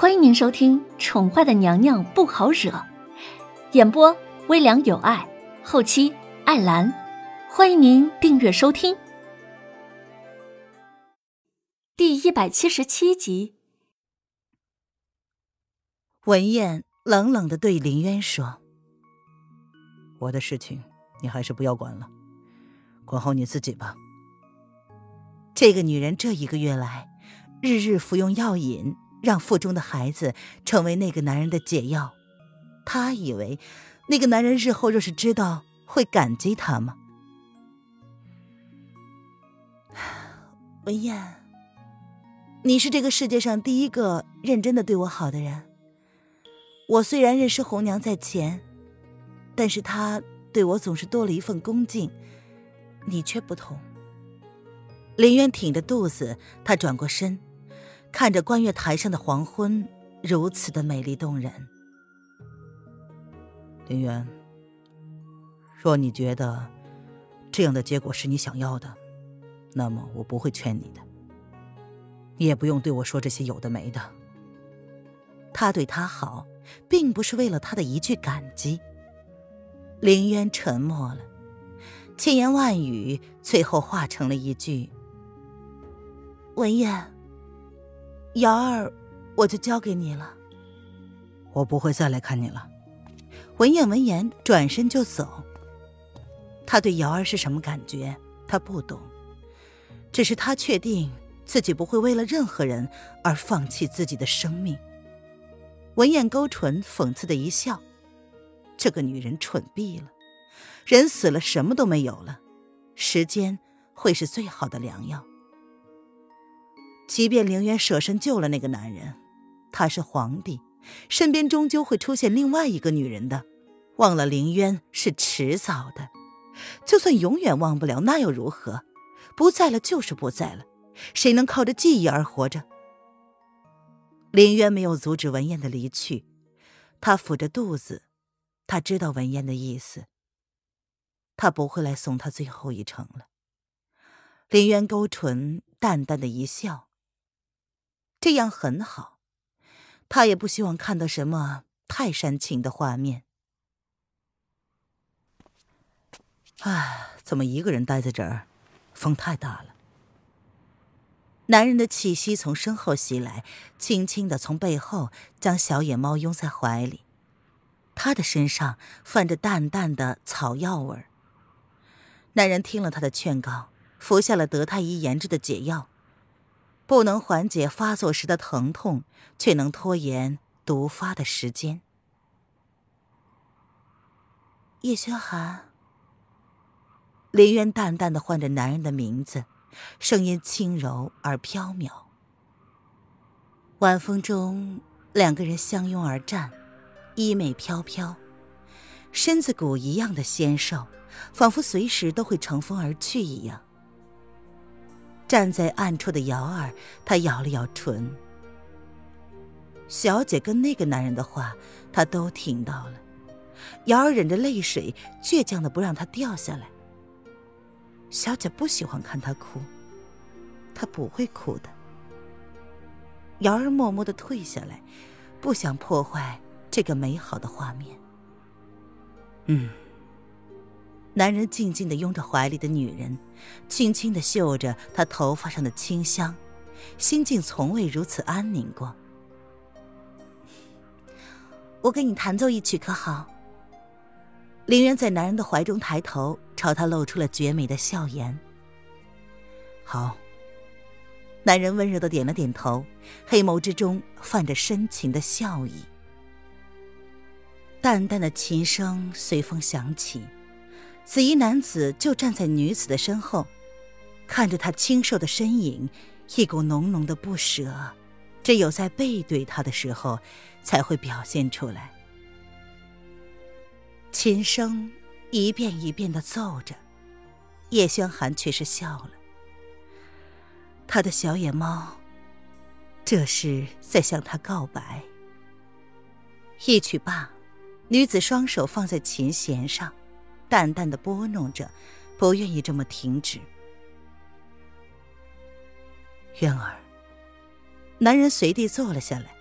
欢迎您收听《宠坏的娘娘不好惹》，演播微凉有爱，后期艾兰。欢迎您订阅收听。第一百七十七集，文燕冷冷的对林渊说：“我的事情你还是不要管了，管好你自己吧。”这个女人这一个月来，日日服用药引。让腹中的孩子成为那个男人的解药，她以为那个男人日后若是知道会感激她吗？文燕，你是这个世界上第一个认真的对我好的人。我虽然认识红娘在前，但是她对我总是多了一份恭敬，你却不同。林渊挺着肚子，他转过身。看着观月台上的黄昏，如此的美丽动人。林渊，若你觉得这样的结果是你想要的，那么我不会劝你的。你也不用对我说这些有的没的。他对他好，并不是为了他的一句感激。林渊沉默了，千言万语最后化成了一句：“文燕。”瑶儿，我就交给你了。我不会再来看你了。文燕闻言转身就走。他对瑶儿是什么感觉？他不懂，只是他确定自己不会为了任何人而放弃自己的生命。文燕勾唇，讽刺的一笑：“这个女人蠢毙了。人死了，什么都没有了。时间会是最好的良药。”即便凌渊舍身救了那个男人，他是皇帝，身边终究会出现另外一个女人的。忘了凌渊是迟早的，就算永远忘不了，那又如何？不在了就是不在了，谁能靠着记忆而活着？凌渊没有阻止文燕的离去，他抚着肚子，他知道文燕的意思，他不会来送她最后一程了。凌渊勾唇，淡淡的一笑。这样很好，他也不希望看到什么太煽情的画面。唉，怎么一个人待在这儿？风太大了。男人的气息从身后袭来，轻轻的从背后将小野猫拥在怀里。他的身上泛着淡淡的草药味儿。男人听了他的劝告，服下了德太医研制的解药。不能缓解发作时的疼痛，却能拖延毒发的时间。叶轩寒，林渊淡淡的唤着男人的名字，声音轻柔而飘渺。晚风中，两个人相拥而站，衣袂飘飘，身子骨一样的纤瘦，仿佛随时都会乘风而去一样。站在暗处的瑶儿，她咬了咬唇。小姐跟那个男人的话，她都听到了。瑶儿忍着泪水，倔强的不让他掉下来。小姐不喜欢看他哭，他不会哭的。瑶儿默默的退下来，不想破坏这个美好的画面。嗯。男人静静的拥着怀里的女人，轻轻的嗅着她头发上的清香，心境从未如此安宁过。我给你弹奏一曲，可好？林渊在男人的怀中抬头，朝他露出了绝美的笑颜。好。男人温柔的点了点头，黑眸之中泛着深情的笑意。淡淡的琴声随风响起。紫衣男子就站在女子的身后，看着她清瘦的身影，一股浓浓的不舍，只有在背对他的时候才会表现出来。琴声一遍一遍的奏着，叶轩寒却是笑了。他的小野猫，这是在向他告白。一曲罢，女子双手放在琴弦上。淡淡的拨弄着，不愿意这么停止。渊儿，男人随地坐了下来，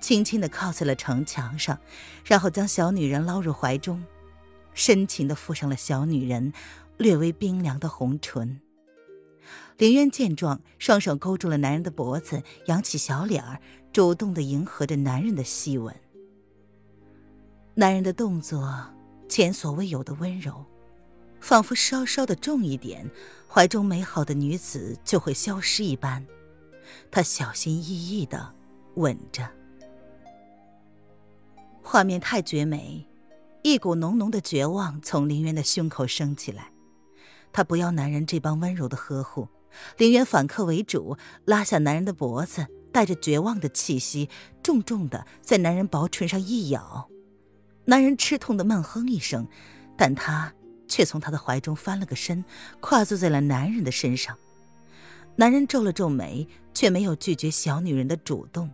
轻轻的靠在了城墙上，然后将小女人捞入怀中，深情的附上了小女人略微冰凉的红唇。林渊见状，双手勾住了男人的脖子，扬起小脸儿，主动的迎合着男人的细吻。男人的动作前所未有的温柔，仿佛稍稍的重一点，怀中美好的女子就会消失一般。他小心翼翼的吻着，画面太绝美，一股浓浓的绝望从林渊的胸口升起来。他不要男人这般温柔的呵护。林渊反客为主，拉下男人的脖子，带着绝望的气息，重重的在男人薄唇上一咬。男人吃痛的闷哼一声，但他却从他的怀中翻了个身，跨坐在了男人的身上。男人皱了皱眉，却没有拒绝小女人的主动，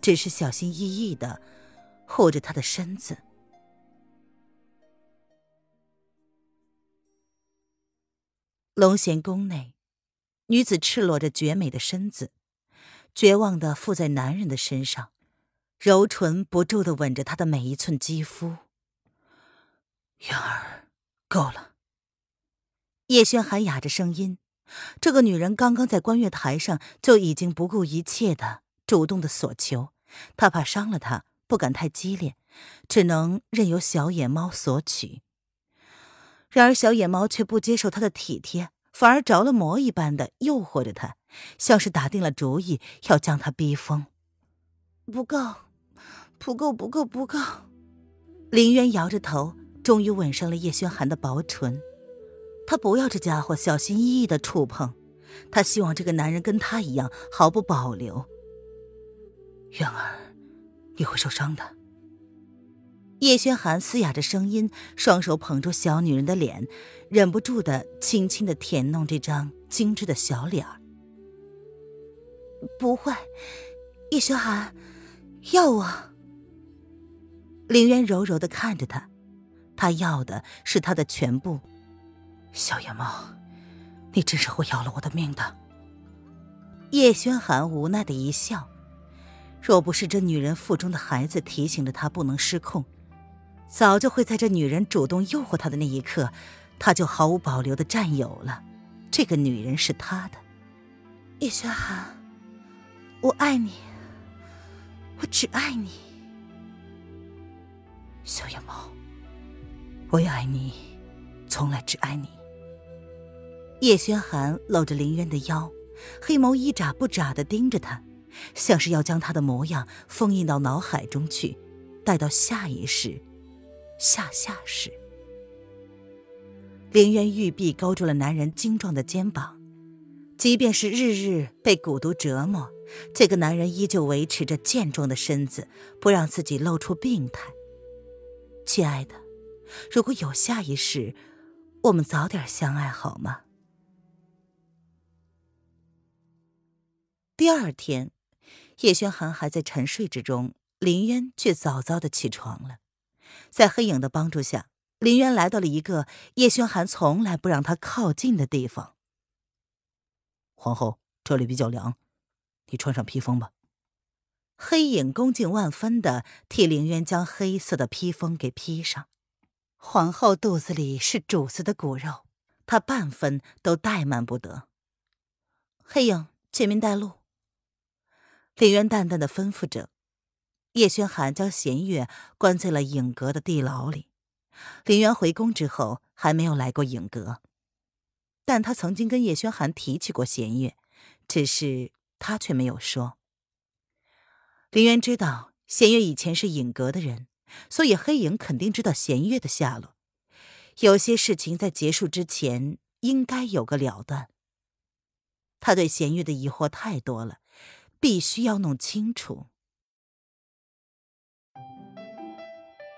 只是小心翼翼的护着她的身子。龙贤宫内。女子赤裸着绝美的身子，绝望的附在男人的身上，柔唇不住的吻着他的每一寸肌肤。渊儿，够了。叶轩寒哑着声音，这个女人刚刚在观月台上就已经不顾一切的主动的索求，他怕伤了她，不敢太激烈，只能任由小野猫索取。然而小野猫却不接受他的体贴。反而着了魔一般的诱惑着他，像是打定了主意要将他逼疯。不够，不够，不够，不够！林渊摇着头，终于吻上了叶轩寒的薄唇。他不要这家伙小心翼翼的触碰，他希望这个男人跟他一样毫不保留。渊儿，你会受伤的。叶轩寒嘶哑着声音，双手捧住小女人的脸，忍不住的轻轻的舔弄这张精致的小脸儿。不会，叶轩寒，要我。林渊柔柔的看着他，他要的是他的全部。小野猫，你真是会要了我的命的。叶轩寒无奈的一笑，若不是这女人腹中的孩子提醒着他不能失控。早就会在这女人主动诱惑他的那一刻，他就毫无保留的占有了。这个女人是他的。叶轩寒，我爱你，我只爱你。小野猫，我也爱你，从来只爱你。叶轩寒搂着林渊的腰，黑眸一眨不眨的盯着他，像是要将他的模样封印到脑海中去，待到下一世。下下世，林渊玉臂勾住了男人精壮的肩膀，即便是日日被蛊毒折磨，这个男人依旧维持着健壮的身子，不让自己露出病态。亲爱的，如果有下一世，我们早点相爱好吗？第二天，叶轩寒还在沉睡之中，林渊却早早的起床了。在黑影的帮助下，林渊来到了一个叶轩寒从来不让他靠近的地方。皇后，这里比较凉，你穿上披风吧。黑影恭敬万分的替凌渊将黑色的披风给披上。皇后肚子里是主子的骨肉，她半分都怠慢不得。黑影，前面带路。林渊淡淡的吩咐着。叶轩寒将弦月关在了影阁的地牢里。林渊回宫之后还没有来过影阁，但他曾经跟叶轩寒提起过弦月，只是他却没有说。林渊知道弦月以前是影阁的人，所以黑影肯定知道弦月的下落。有些事情在结束之前应该有个了断。他对弦月的疑惑太多了，必须要弄清楚。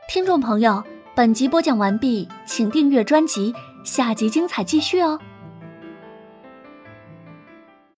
听众朋友，本集播讲完毕，请订阅专辑，下集精彩继续哦。